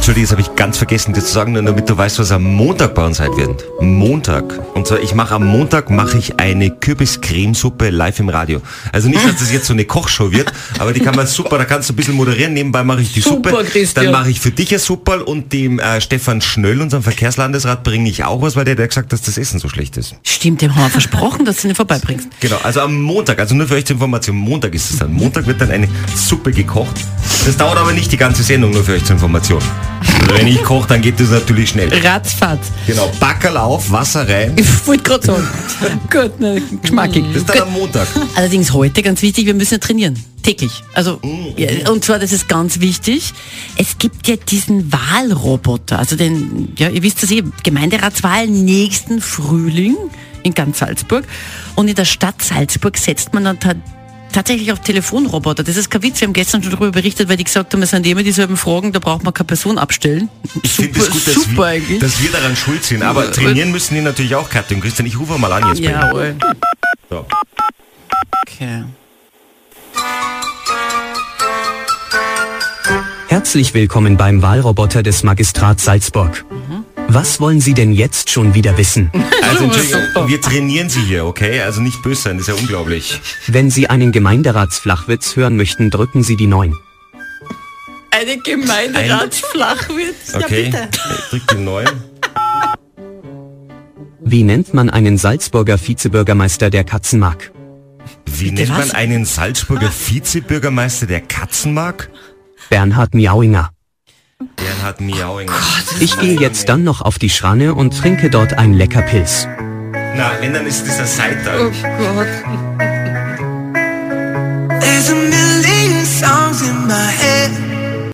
Entschuldigung, das habe ich ganz vergessen dir zu sagen, nur damit du weißt, was am Montag bei uns sein wird. Montag. Und zwar, ich mache am Montag mache ich eine Kürbiscremesuppe live im Radio. Also nicht, dass das jetzt so eine Kochshow wird, aber die kann man super, da kannst du ein bisschen moderieren. Nebenbei mache ich die Super, Suppe. Christian. Dann mache ich für dich eine Suppe und dem äh, Stefan Schnöll, unserem Verkehrslandesrat, bringe ich auch was, weil der, der hat gesagt, dass das Essen so schlecht ist. Stimmt, dem haben wir versprochen, dass du ihn vorbeibringst. Genau, also am Montag, also nur für euch zur Information, Montag ist es dann. Montag wird dann eine Suppe gekocht. Das dauert aber nicht die ganze Sendung, nur für euch zur Information. Wenn ich koche, dann geht das natürlich schnell. Ratzfatz. Genau, Backerl auf, Wasser rein. Ich wollte gerade sagen. Gut, ne, geschmackig. Das ist dann am Montag. Allerdings heute ganz wichtig, wir müssen ja trainieren. Täglich. Also, ja, und zwar, das ist ganz wichtig. Es gibt ja diesen Wahlroboter. Also den, ja, ihr wisst das eh, Gemeinderatswahl nächsten Frühling in ganz Salzburg. Und in der Stadt Salzburg setzt man dann tatsächlich auf Telefonroboter. Das ist kein Witz. Wir haben gestern schon darüber berichtet, weil die gesagt haben, es sind immer dieselben Fragen, da braucht man keine Person abstellen. Ich finde es gut, dass, super wir, eigentlich. dass wir daran schuld sind. Aber trainieren müssen die natürlich auch, Katja und Christian. Ich rufe mal an jetzt bei. Jawohl. So. Okay. Herzlich willkommen beim Wahlroboter des Magistrats Salzburg. Was wollen Sie denn jetzt schon wieder wissen? Also Entschuldigung, Super. wir trainieren Sie hier, okay? Also nicht böse sein, das ist ja unglaublich. Wenn Sie einen Gemeinderatsflachwitz hören möchten, drücken Sie die 9. Eine Gemeinderatsflachwitz. Okay, drück den neuen. Wie nennt man einen Salzburger Vizebürgermeister, der Katzen mag? Wie Bitte nennt man einen Salzburger Vizebürgermeister, der Katzen mag? Bernhard Miauinger. Miauing. Ich gehe jetzt dann noch auf die Schranne und trinke dort ein lecker Pilz. Na, wenn, dann ist dieser Seiter. Oh Gott.